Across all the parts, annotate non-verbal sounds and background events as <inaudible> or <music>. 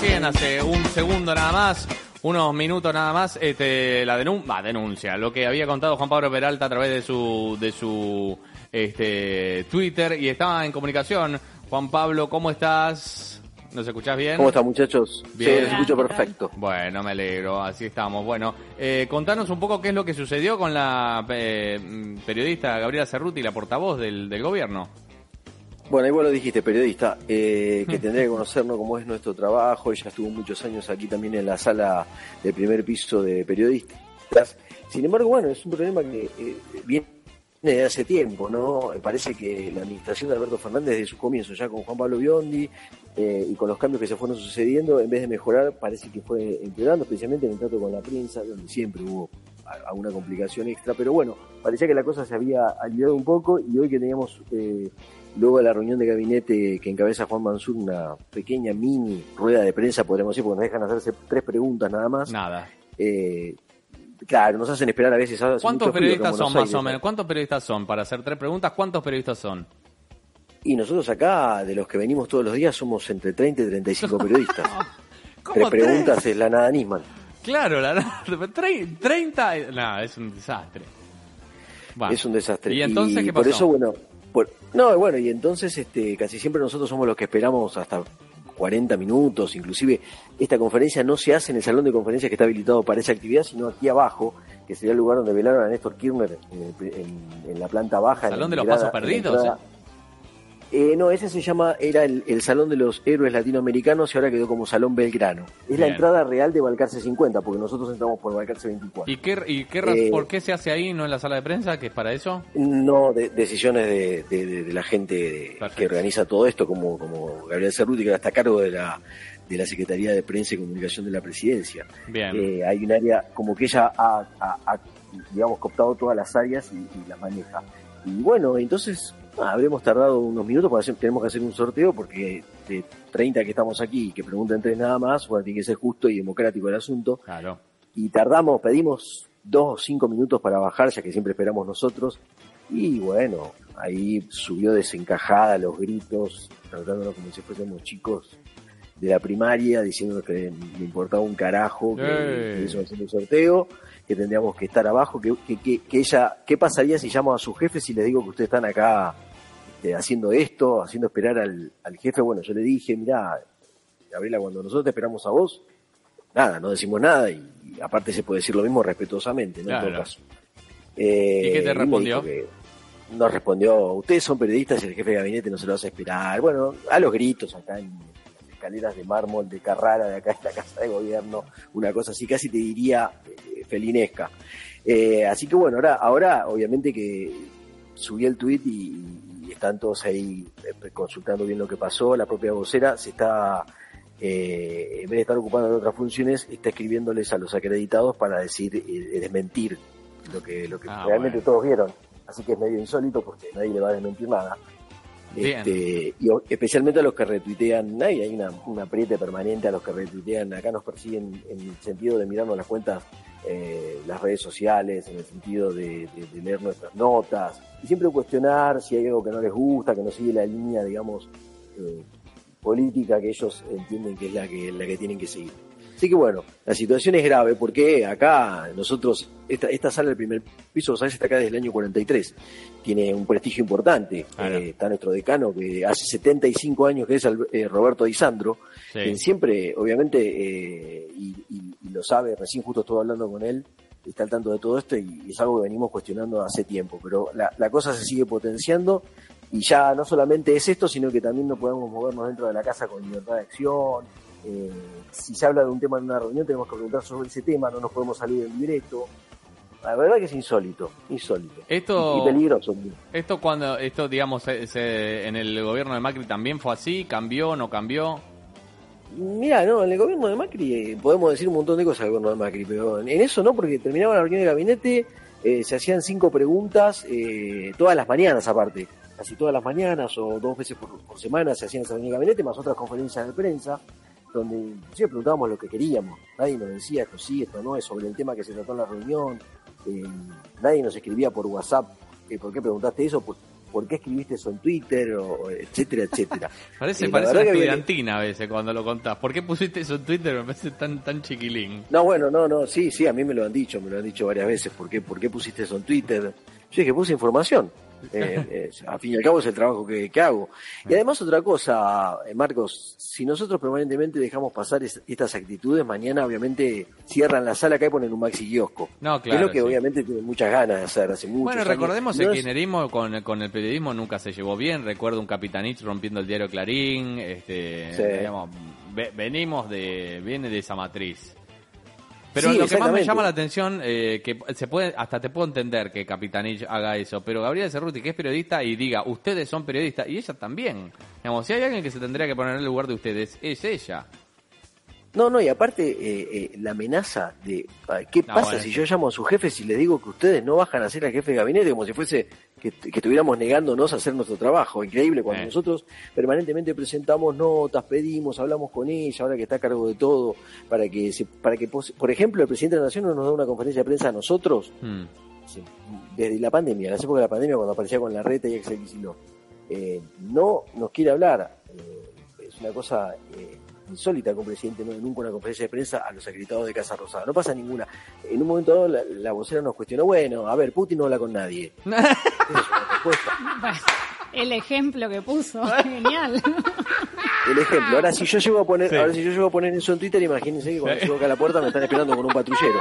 recién, hace un segundo nada más, unos minutos nada más, este, la denuncia, denuncia, lo que había contado Juan Pablo Peralta a través de su, de su este, Twitter y estaba en comunicación. Juan Pablo, ¿cómo estás? ¿Nos escuchás bien? ¿Cómo están muchachos? Bien. Sí, los escucho perfecto. Bueno, me alegro, así estamos. Bueno, eh, contanos un poco qué es lo que sucedió con la eh, periodista Gabriela Cerruti, la portavoz del, del gobierno. Bueno, ahí vos lo dijiste, periodista, eh, que tendría que conocernos cómo es nuestro trabajo. Ella estuvo muchos años aquí también en la sala del primer piso de periodistas. Sin embargo, bueno, es un problema que eh, viene de hace tiempo, ¿no? Parece que la administración de Alberto Fernández desde su comienzo, ya con Juan Pablo Biondi eh, y con los cambios que se fueron sucediendo, en vez de mejorar, parece que fue empeorando, especialmente en el trato con la prensa, donde siempre hubo alguna complicación extra, pero bueno, parecía que la cosa se había aliviado un poco y hoy que teníamos eh, luego de la reunión de gabinete que encabeza Juan Mansur, una pequeña mini rueda de prensa, podríamos decir, porque nos dejan hacerse tres preguntas nada más. Nada. Eh, claro, nos hacen esperar a veces. hace ¿Cuántos periodistas son más o ¿no? menos? ¿Cuántos periodistas son? Para hacer tres preguntas, ¿cuántos periodistas son? Y nosotros acá, de los que venimos todos los días, somos entre 30 y 35 <laughs> periodistas. ¿Cómo Tres preguntas es la nada Nisman. Claro, la, <laughs> tre- 30... No, es un desastre. Bueno. Es un desastre. ¿Y entonces qué por pasó? eso, bueno, por- no, bueno, y entonces este, casi siempre nosotros somos los que esperamos hasta 40 minutos, inclusive esta conferencia no se hace en el salón de conferencias que está habilitado para esa actividad, sino aquí abajo, que sería el lugar donde velaron a Néstor Kirchner en, el- en- en la planta baja. en ¿Salón de los pasos en la perdidos? entrada. Eh, no, ese se llama, era el, el Salón de los Héroes Latinoamericanos y ahora quedó como Salón Belgrano. Es la entrada real de Balcarce 50, porque nosotros entramos por Balcarce 24. ¿Y qué, y qué Eh, por qué se hace ahí, no en la sala de prensa, que es para eso? No, de- decisiones de, de- de- de la gente Perfecto. que organiza todo esto, como, como Gabriel Cerruti, que está a cargo de la, de la Secretaría de Prensa y Comunicación de la Presidencia. Bien. Eh, hay un área como que ella ha, ha- ha, digamos, cooptado todas las áreas y, y las maneja. Y bueno, entonces habremos tardado unos minutos, porque tenemos que hacer un sorteo, porque de 30 que estamos aquí y que pregunten tres nada más, bueno, tiene que ser justo y democrático el asunto. Claro. y tardamos, pedimos dos o cinco minutos para bajar, ya que siempre esperamos nosotros, y bueno, ahí subió desencajada los gritos, tratándonos como si fuésemos chicos de la primaria, diciendo que le importaba un carajo, que, ¡Eh! que eso hacer un sorteo, que tendríamos que estar abajo, que, que, que- ella, ¿qué pasaría si llamo a sus jefes y les digo que ustedes están acá este, haciendo esto, haciendo esperar al, al jefe? Bueno, yo le dije, mirá, Gabriela, cuando nosotros te esperamos a vos, nada, no decimos nada y, y aparte se puede decir lo mismo respetuosamente, ¿no? En todo caso. Eh, ¿Y qué te me respondió? nos respondió, ustedes son periodistas y el jefe de gabinete no se lo hace esperar. Bueno, a los gritos acá en escaleras de mármol de Carrara, de acá en la Casa de Gobierno, una cosa así, casi te diría eh, felinesca. Eh, así que bueno, ahora, ahora obviamente que subí el tweet y, y están todos ahí eh, consultando bien lo que pasó. La propia vocera se está, eh, en vez de estar ocupando de otras funciones, está escribiéndoles a los acreditados para decir, eh, desmentir lo que, lo que Ah, realmente bueno. todos vieron. Así que es medio insólito porque nadie le va a desmentir nada. Este, y especialmente a los que retuitean, hay, hay una, un apriete permanente a los que retuitean, acá nos persiguen en el sentido de mirarnos las cuentas, eh, las redes sociales, en el sentido de leer nuestras notas, y siempre cuestionar si hay algo que no les gusta, que no sigue la línea, digamos, eh, política que ellos entienden que es la que, la que tienen que seguir. Así que bueno, la situación es grave porque acá nosotros, esta, esta sala del primer piso, ¿sabes? Está acá desde el año 43. Tiene un prestigio importante. Eh, está nuestro decano, que hace 75 años que es eh, Roberto Disandro, Sí. quien siempre, obviamente, eh, y, y- y lo sabe, recién justo estuve hablando con él, está al tanto de todo esto y, y es algo que venimos cuestionando hace tiempo. Pero la, la cosa se sigue potenciando y ya no solamente es esto, sino que también no podemos movernos dentro de la casa con libertad de acción. Eh, si se habla de un tema en una reunión, tenemos que preguntar sobre ese tema, no nos podemos salir del libreto. La verdad que es insólito, insólito. Esto- Y, y peligroso. Esto cuando, esto digamos, se- se- en el gobierno de Macri también fue así, cambió, no cambió. Mira, no, en el gobierno de Macri eh, podemos decir un montón de cosas del gobierno de Macri, pero en eso no, porque terminaba la reunión de gabinete, eh, se hacían cinco preguntas eh, todas las mañanas aparte, casi todas las mañanas o dos veces por, por semana se hacían esa reunión de gabinete, más otras conferencias de prensa, donde inclusive preguntábamos lo que queríamos, nadie nos decía esto sí, esto no, es sobre el tema que se trató en la reunión, eh, nadie nos escribía por WhatsApp, eh, ¿por qué preguntaste eso? Pues por qué escribiste eso en Twitter, o etcétera, etcétera. <laughs> parece Eh, parece una estudiantina a veces cuando lo contás. ¿Por qué pusiste eso en Twitter? Me parece tan, tan chiquilín. No, bueno, no, no, sí, sí, a mí me lo han dicho, me lo han dicho varias veces. ¿Por qué, por qué pusiste eso en Twitter? Yo dije, puse información. Eh, eh, a fin y al cabo es el trabajo que, que hago. Y además otra cosa, eh, Marcos, si nosotros permanentemente dejamos pasar es- estas actitudes, mañana obviamente cierran la sala acá y ponen un maxi kiosco. No, Que es claro. lo que sí. obviamente tienen muchas ganas de hacer hace muchos Bueno, años. recordemos No el es- con, con el periodismo nunca se llevó bien. Recuerdo un Capitanich rompiendo el diario Clarín. Este, Sí. digamos, ve- venimos de, viene de esa matriz. Pero Sí, lo que más me llama la atención, eh, que se puede, hasta te puedo entender que Capitanich haga eso, pero Gabriela Cerruti, que es periodista, y diga, ustedes son periodistas, y ella también. Digamos, si hay alguien que se tendría que poner en el lugar de ustedes, es ella. No, no, y aparte eh, eh, la amenaza de ah, qué No, pasa bueno. si yo llamo a sus jefes y les digo que ustedes no bajan a ser el jefe de gabinete como si fuese que, que estuviéramos negándonos a hacer nuestro trabajo. Increíble cuando Eh. nosotros permanentemente presentamos notas, pedimos, hablamos con ella, ahora que está a cargo de todo, para que, se, para que por ejemplo, el presidente de la Nación no nos da una conferencia de prensa a nosotros. Sí, desde la pandemia, las épocas de la pandemia, cuando aparecía con la reta y Axel Kicillof, eh, no nos quiere hablar. Eh, es una cosa eh, insólita que un presidente no nunca una conferencia de prensa a los acreditados de Casa Rosada. No pasa ninguna. En un momento dado, la, la vocera nos cuestionó, bueno, a ver, Putin no habla con nadie. <laughs> El ejemplo que puso, <laughs> genial. El ejemplo. Ahora si yo llego a poner, Sí. ahora si yo llego a poner eso en Twitter, imagínense que cuando Sí. llego acá a la puerta me están esperando con un patrullero.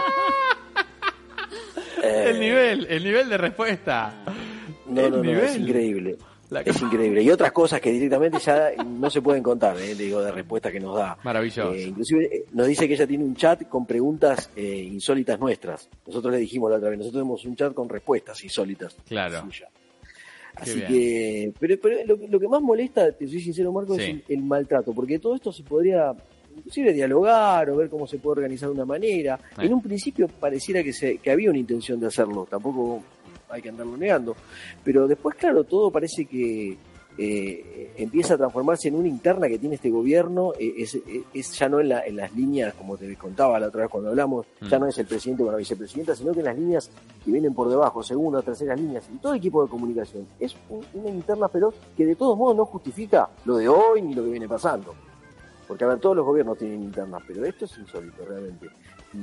Eh, El nivel, el nivel de respuesta. No, El no, no, es increíble. La- Es increíble. Y otras cosas que directamente ya no se pueden contar, eh, digo, de respuestas que nos da. Maravilloso. Eh, inclusive eh, nos dice que ella tiene un chat con preguntas eh, insólitas nuestras. Nosotros le dijimos la otra vez, nosotros tenemos un chat con respuestas insólitas. Claro. suya. Así que, pero, pero lo, que- lo que más molesta, te soy sincero, Marco, Sí. es el, el maltrato, porque todo esto se podría inclusive dialogar o ver cómo se puede organizar de una manera. Eh. En un principio pareciera que, se, que había una intención de hacerlo, tampoco hay que andarlo negando, pero después, claro, todo parece que eh, empieza a transformarse en una interna que tiene este gobierno, eh, es, es- ya no en, la- en las líneas, como te contaba la otra vez cuando hablamos, Mm. ya no es el presidente con la vicepresidenta, sino que en las líneas que vienen por debajo, segundas, terceras líneas, y todo equipo de comunicación. Es un- una interna feroz que de todos modos no justifica lo de hoy ni lo que viene pasando. Porque, a ver, todos los gobiernos tienen internas, pero esto es insólito realmente. Y,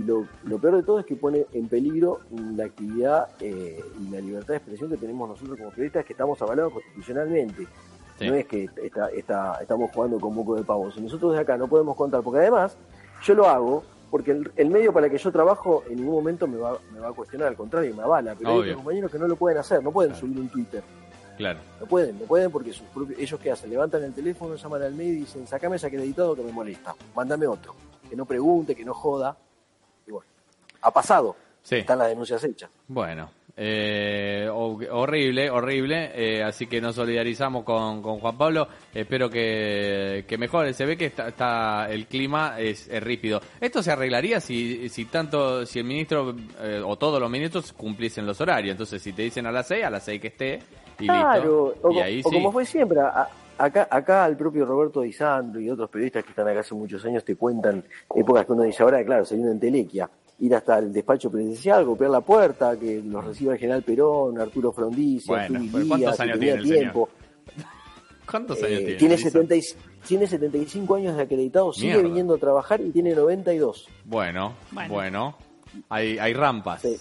y lo, lo peor de todo es que pone en peligro la actividad eh, y la libertad de expresión que tenemos nosotros como periodistas, que estamos avalados constitucionalmente. Sí. No es que está, está- estamos jugando con moco de pavo. Si nosotros de acá no podemos contar, porque además yo lo hago porque el, el medio para el que yo trabajo en ningún momento me va, me va a cuestionar, al contrario, me avala. Pero hay otros compañeros que no lo pueden hacer, no pueden Claro. subir un Twitter. Claro. No pueden, no pueden porque sus propios, ellos qué hacen, levantan el teléfono, llaman al medio y dicen, sacame ese acreditado que me molesta, mándame otro, que no pregunte, que no joda. Y bueno, ha pasado, Sí. están las denuncias hechas. Bueno, eh, ho- horrible, horrible. eh, así que nos solidarizamos con, con Juan Pablo. Espero que, que mejore. Se ve que está, está- el clima es, es rípido. Esto se arreglaría si, si tanto, si el ministro eh, o todos los ministros cumpliesen los horarios. Entonces, si te dicen a las 6, a las 6 que esté y Claro, listo. o, y co- ahí o sí. como fue siempre, a- acá, acá el propio Roberto Di Sandro y otros periodistas que están acá hace muchos años te cuentan épocas que uno dice ahora, claro, sería una entelequia. Ir hasta el despacho presidencial, golpear la puerta, que los reciba el general Perón, Arturo Frondizi, Bueno, pero ¿cuántos años tiene el señor? tiempo. <laughs> ¿Cuántos Eh, años tiene? tiene, Lisa? 70 y- tiene 75 años de acreditado, sigue Mierda. viniendo a trabajar y tiene 92. Bueno, bueno. Bueno. Hay, hay rampas. Sí.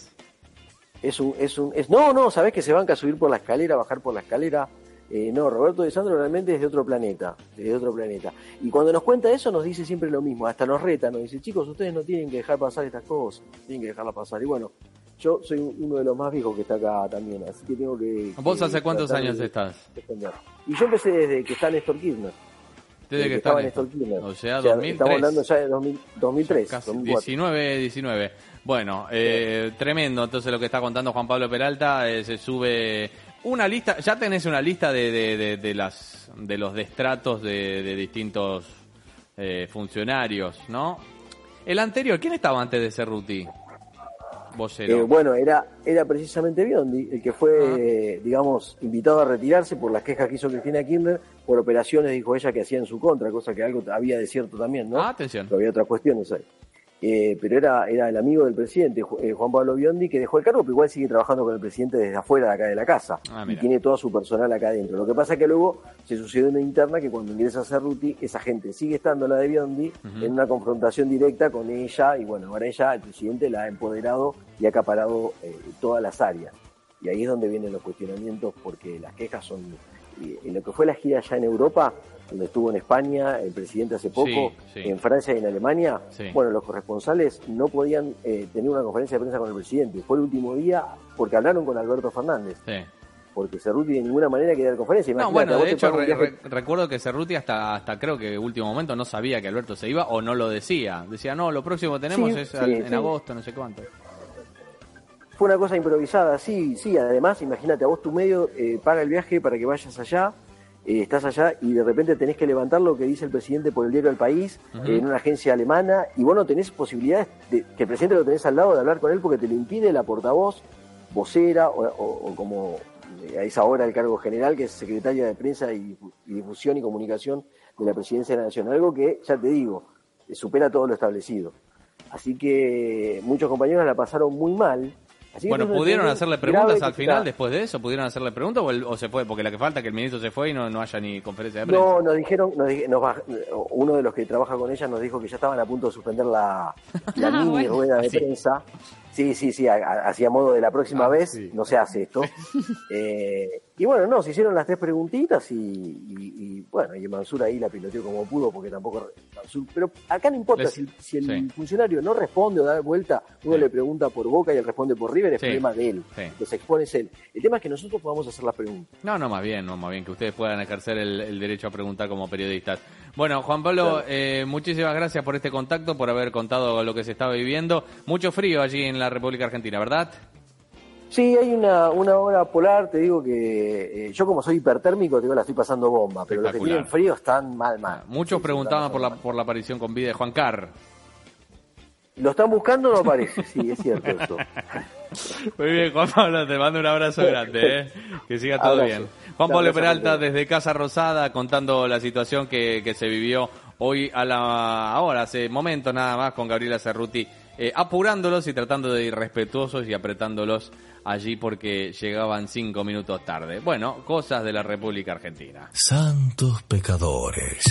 Es un, es un, es, no, no, sabés que se banca a subir por la escalera, bajar por la escalera. Eh, no, Roberto de Sandro realmente es de otro planeta, de otro planeta. Y cuando nos cuenta eso nos dice siempre lo mismo, hasta nos reta, nos dice, chicos, ustedes no tienen que dejar pasar estas cosas, tienen que dejarlas pasar. Y bueno, yo soy uno de los más viejos que está acá también, así que tengo que... ¿Vos que hace cuántos años de estás? defender. Y yo empecé desde que está Néstor Kirchner. Desde que estaba está Néstor Kirchner. O sea, Estamos 2003. hablando ya de 2000 2003, Casi 2004. 19, 19. Bueno, eh, tremendo. Entonces lo que está contando Juan Pablo Peralta eh, se sube una lista. Ya tenés una lista de, de, de, de las de los destratos de, de distintos eh, funcionarios, ¿no? El anterior, ¿quién estaba antes de Cerruti? Vocero. Eh, bueno, era, era precisamente Biondi el que fue, eh, digamos, invitado a retirarse por las quejas que hizo Cristina Kirchner por operaciones, dijo ella, que hacía en su contra, cosa que algo había de cierto también, ¿no? Ah, atención. Pero había otras cuestiones ahí. Eh, pero era, era el amigo del presidente, eh, Juan Pablo Biondi, que dejó el cargo, pero igual sigue trabajando con el presidente desde afuera de acá de la casa. Ah, y tiene todo su personal acá adentro. Lo que pasa es que luego se sucedió una interna que cuando ingresa a Cerruti, esa gente sigue estando la de Biondi en una confrontación directa con ella, y bueno, ahora ella, el presidente, la ha empoderado y ha acaparado eh, todas las áreas. Y ahí es donde vienen los cuestionamientos, porque las quejas son. En lo que fue la gira allá en Europa, donde estuvo en España, el presidente hace poco, Sí, sí. en Francia y en Alemania, Sí. bueno, los corresponsales no podían eh, tener una conferencia de prensa con el presidente. Fue el último día porque hablaron con Alberto Fernández, porque Cerruti de ninguna manera quería dar conferencia. No, Imagínate, bueno, a vos de hecho, re- re- recuerdo que Cerruti hasta, hasta creo que último momento no sabía que Alberto se iba o no lo decía. Decía, no, lo próximo que tenemos es al- en agosto, no sé cuánto. Fue una cosa improvisada, sí, sí. Además, imagínate, a vos tu medio eh, paga el viaje para que vayas allá, eh, estás allá y de repente tenés que levantar lo que dice el presidente por el diario del país en una agencia alemana y vos no tenés posibilidades de que el presidente lo tenés al lado de hablar con él porque te lo impide la portavoz, vocera o, o- o como eh, a esa hora el cargo general que es secretaria de prensa y, y difusión y comunicación de la presidencia de la nación. Algo que, ya te digo, supera todo lo establecido. Así que muchos compañeros la pasaron muy mal. Así Bueno, ¿pudieron hacerle preguntas al final está- después de eso? ¿Pudieron hacerle preguntas o, el- o se fue? Porque la que falta es que el ministro se fue y no, no haya ni conferencia de prensa. No, nos dijeron, nos nos uno de los que trabaja con ella nos dijo que ya estaban a punto de suspender la, <laughs> la Ah, mini bueno. rueda de Sí. prensa. Sí, sí, sí, a- a- hacía modo de la próxima Ah, vez, sí. no se hace esto. <laughs> Eh, y bueno, no, se hicieron las tres preguntitas y, y- y, bueno, y Mansur ahí la piloteó como pudo porque tampoco... Mansur- pero acá no importa Les- si, si el sí. funcionario no responde o da vuelta, uno Sí. le pregunta por Boca y él responde por River, es Sí. problema de él. Los expone es él. El tema es que nosotros podamos hacer las preguntas. No, no, más bien, no, más bien que ustedes puedan ejercer el, el derecho a preguntar como periodistas. Bueno, Juan Pablo, Claro. eh, muchísimas gracias por este contacto, por haber contado lo que se estaba viviendo. Mucho frío allí en la República Argentina, ¿verdad? Sí, hay una, una hora polar, te digo que eh, yo como soy hipertérmico, te digo, la estoy pasando bomba, pero los que tienen frío están mal, mal. Muchos Sí, sí, preguntaban por la, por la aparición con vida de Juan Carr. Lo están buscando, no aparece, sí, es cierto esto. <laughs> Muy bien, Juan Pablo, te mando un abrazo grande, ¿eh? que siga todo Abrazo. bien. Juan Pablo Peralta desde Casa Rosada contando la situación que, que se vivió hoy a la ahora, hace momentos nada más con Gabriela Cerruti, eh, apurándolos y tratando de ir respetuosos y apretándolos allí porque llegaban cinco minutos tarde. Bueno, cosas de la República Argentina. Santos pecadores.